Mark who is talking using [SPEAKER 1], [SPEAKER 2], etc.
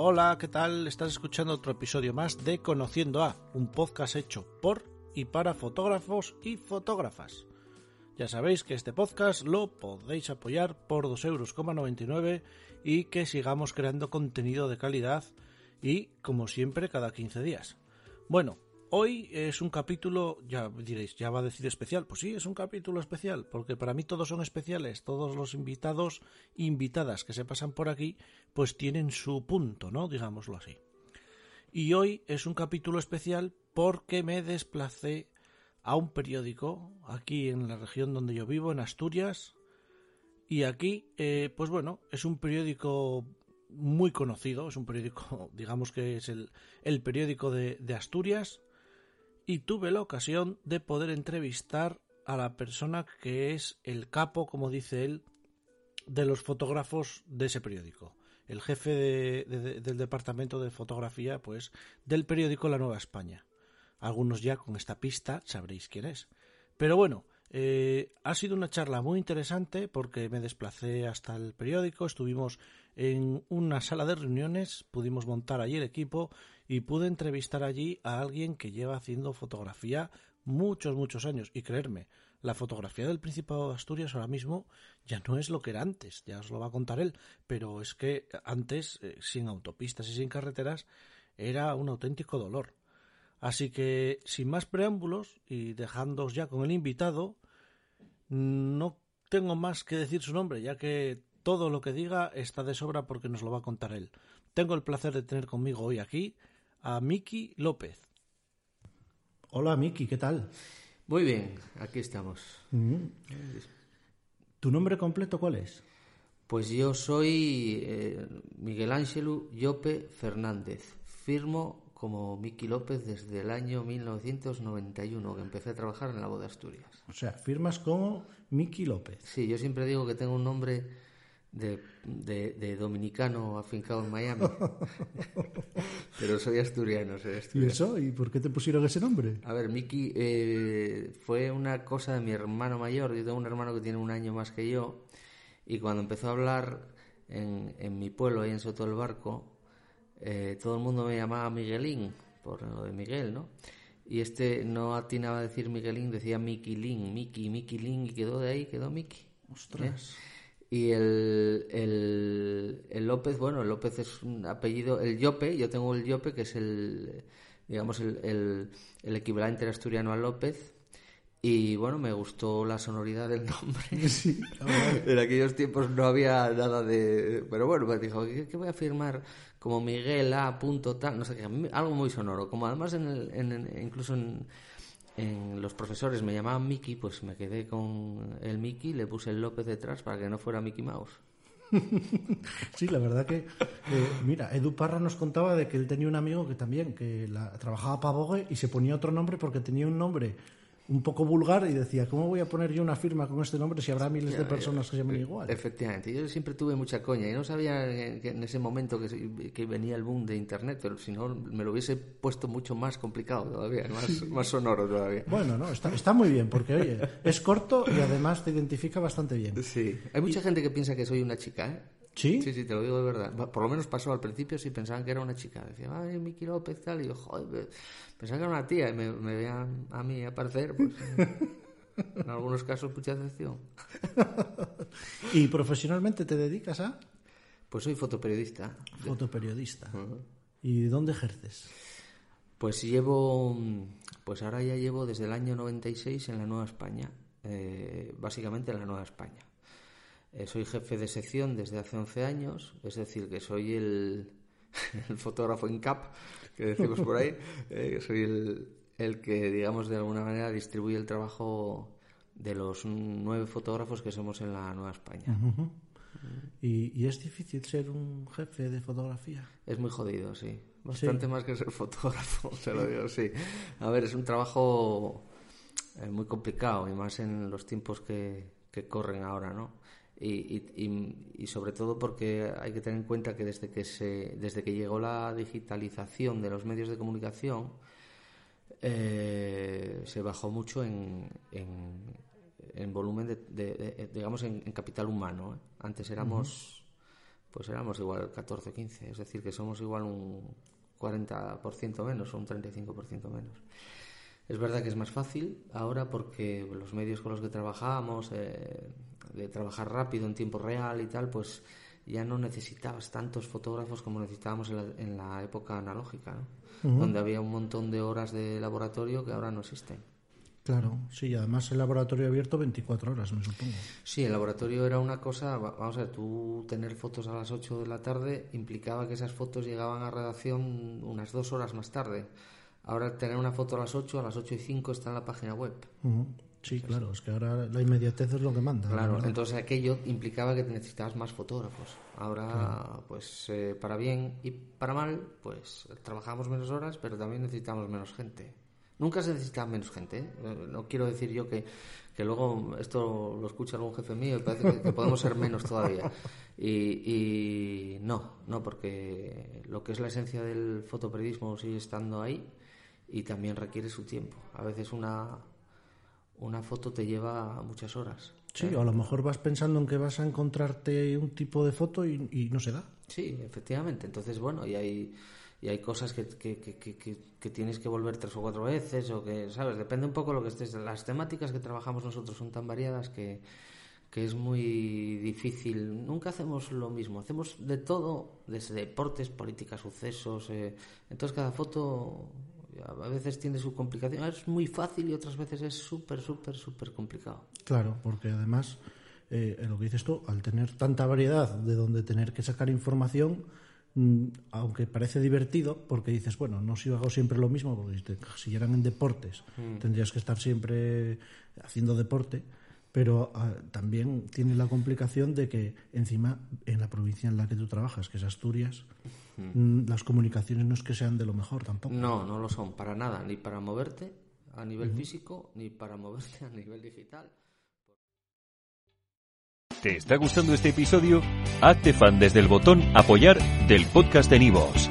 [SPEAKER 1] Hola, ¿qué tal? Estás escuchando otro episodio más de Conociendo a, un podcast hecho por y para fotógrafos y fotógrafas. Ya sabéis que este podcast lo podéis apoyar por 2,99 euros y que sigamos creando contenido de calidad y, como siempre, cada 15 días. Bueno, Hoy es un capítulo, ya diréis, ya va a decir especial. Pues sí, es un capítulo especial, porque para mí todos son especiales. Todos los invitados, invitadas que se pasan por aquí, pues tienen su punto, ¿no? Digámoslo así. Y hoy es un capítulo especial porque me desplacé a un periódico aquí en la región donde yo vivo, en Asturias. Y aquí, eh, pues bueno, es un periódico muy conocido, es un periódico, digamos que es el, periódico de Asturias y tuve la ocasión de poder entrevistar a la persona que es el capo, como dice él, de los fotógrafos de ese periódico. El jefe del departamento de fotografía, pues, del periódico La Nueva España. Algunos ya con esta pista sabréis quién es. Pero bueno, eh, ha sido una charla muy interesante porque me desplacé hasta el periódico, estuvimos en una sala de reuniones, pudimos montar allí el equipo y pude entrevistar allí a alguien que lleva haciendo fotografía muchos, muchos años. Y creerme, la fotografía del Principado de Asturias ahora mismo ya no es lo que era antes, ya os lo va a contar él, pero es que antes, eh, sin autopistas y sin carreteras, era un auténtico dolor. Así que, sin más preámbulos y dejándoos ya con el invitado, no tengo más que decir su nombre, ya que todo lo que diga está de sobra porque nos lo va a contar él. Tengo el placer de tener conmigo hoy aquí a Miki López.
[SPEAKER 2] Hola Miki, ¿qué tal?
[SPEAKER 3] Muy bien, aquí estamos.
[SPEAKER 2] Mm. ¿Tu nombre completo cuál es?
[SPEAKER 3] Pues yo soy eh, Miguel Ángel Llope Fernández. Firmo como Miki López desde el año 1991, que empecé a trabajar en la Voz de Asturias.
[SPEAKER 2] O sea, firmas como Miki López.
[SPEAKER 3] Sí, yo siempre digo que tengo un nombre de, de, dominicano afincado en Miami. Pero soy asturiano, soy asturiano.
[SPEAKER 2] ¿Y eso? ¿Y por qué te pusieron ese nombre?
[SPEAKER 3] A ver, Miki eh, fue una cosa de mi hermano mayor. Yo tengo un hermano que tiene un año más que yo. Y cuando empezó a hablar en, en mi pueblo, ahí en Soto del Barco, eh, todo el mundo me llamaba Miguelín, por lo de Miguel, ¿no? Y este no atinaba a decir Miguelín, decía Miquilín, Miki, Miquilín, y quedó de ahí, quedó Miki.
[SPEAKER 2] Ostras.
[SPEAKER 3] ¿Eh? Y el, el, el, López, bueno, el López es un apellido, el Yope, yo tengo el Yope, que es el, digamos, el, el, el equivalente asturiano al López, y bueno, me gustó la sonoridad del nombre.
[SPEAKER 2] Sí,
[SPEAKER 3] en aquellos tiempos no había nada de. Pero bueno, me dijo, ¿qué, voy a firmar? Como Miguel A. Punto tal, no sé qué, algo muy sonoro. Como además, en el, en, incluso en, en, los profesores me llamaban Mickey, pues me quedé con el Mickey, le puse el López detrás para que no fuera Mickey Mouse.
[SPEAKER 2] sí, la verdad que, eh, mira, Edu Parra nos contaba de que él tenía un amigo que también, que la, trabajaba para Vogue y se ponía otro nombre porque tenía un nombre un poco vulgar y decía, ¿cómo voy a poner yo una firma con este nombre si habrá miles de personas que se llaman igual?
[SPEAKER 3] Efectivamente, yo siempre tuve mucha coña y no sabía que en ese momento que, que venía el boom de Internet, pero si no me lo hubiese puesto mucho más complicado todavía, más, más sonoro todavía.
[SPEAKER 2] Bueno, no, está, está muy bien porque, oye, es corto y además te identifica bastante bien.
[SPEAKER 3] Sí, hay mucha gente que piensa que soy una chica, ¿eh?
[SPEAKER 2] ¿Sí?
[SPEAKER 3] Sí, sí, te lo digo de verdad. Por lo menos pasó al principio, si pensaban que era una chica. Decía, ay, Miki López, tal. Y yo, joder, pensaba que era una tía. Y me, me veían a mí aparecer, pues. en algunos casos, mucha decepción.
[SPEAKER 2] ¿Y profesionalmente te dedicas a?
[SPEAKER 3] Pues soy fotoperiodista.
[SPEAKER 2] Fotoperiodista. ¿Y dónde ejerces?
[SPEAKER 3] Pues llevo. Pues ahora ya llevo desde el año 96 en la Nueva España. Eh, básicamente en la Nueva España. Eh, soy jefe de sección desde hace 11 años, es decir, que soy el, fotógrafo en cap, que decimos por ahí. Eh, soy el, el, que, digamos, de alguna manera distribuye el trabajo de los nueve fotógrafos que somos en la Nueva España.
[SPEAKER 2] ¿Y, es difícil ser un jefe de fotografía?
[SPEAKER 3] Es muy jodido, sí. Bastante más que ser fotógrafo, se lo digo, sí. A ver, es un trabajo eh, muy complicado y más en los tiempos que, que corren ahora, ¿no? Y, sobre todo porque hay que tener en cuenta que desde que, se, desde que llegó la digitalización de los medios de comunicación, eh, se bajó mucho en, en, volumen, de, digamos, en, capital humano. ¿eh? Antes éramos pues éramos igual 14 o 15. Es decir, que somos igual un 40% menos o un 35% menos. Es verdad que es más fácil ahora porque los medios con los que trabajábamos, eh, de trabajar rápido en tiempo real y tal, pues ya no necesitabas tantos fotógrafos como necesitábamos en la, época analógica, donde había un montón de horas de laboratorio que ahora no existen.
[SPEAKER 1] Claro, sí, además el laboratorio abierto 24 horas, me supongo.
[SPEAKER 3] Sí, el laboratorio era una cosa, vamos a ver, tú tener fotos a las 8 de la tarde implicaba que esas fotos llegaban a redacción unas dos horas más tarde. Ahora tener una foto a las 8, a las 8 y 5 está en la página web.
[SPEAKER 1] Sí, claro, es que ahora la inmediatez es lo que manda.
[SPEAKER 3] Claro, entonces aquello implicaba que necesitabas más fotógrafos. Ahora, pues eh, para bien y para mal, pues trabajamos menos horas, pero también necesitamos menos gente. Nunca se necesita menos gente. ¿eh? No quiero decir yo que, que, luego esto lo escucha algún jefe mío y parece que, podemos ser menos todavía. Y, no, no, porque lo que es la esencia del fotoperiodismo sigue estando ahí y también requiere su tiempo. A veces una, una foto te lleva muchas horas.
[SPEAKER 1] Sí, o a lo mejor vas pensando en que vas a encontrarte un tipo de foto y, y no se da.
[SPEAKER 3] Sí, efectivamente. Entonces, bueno, y hay y hay cosas que, que, que, que, tienes que volver tres o cuatro veces o que, ¿sabes? Depende un poco lo que estés. Las temáticas que trabajamos nosotros son tan variadas que, que es muy difícil. Nunca hacemos lo mismo. Hacemos de todo, desde deportes, políticas, sucesos. Eh. Entonces cada foto a veces tiene su complicación. Es muy fácil y otras veces es súper, súper, súper complicado.
[SPEAKER 1] Claro, porque además, eh, lo que dices tú, al tener tanta variedad de donde tener que sacar información Mm, aunque parece divertido, porque dices, bueno, no si hago siempre lo mismo, porque si eran en deportes, mm. tendrías que estar siempre haciendo deporte, pero ah, también tiene la complicación de que encima en la provincia en la que tú trabajas, que es Asturias, mm. las comunicaciones no es que sean de lo mejor tampoco.
[SPEAKER 3] No, no lo son para nada, ni para moverte a nivel físico, ni para moverte a nivel digital.
[SPEAKER 4] ¿Te está gustando este episodio? Hazte fan desde el botón Apoyar del podcast de Nivos.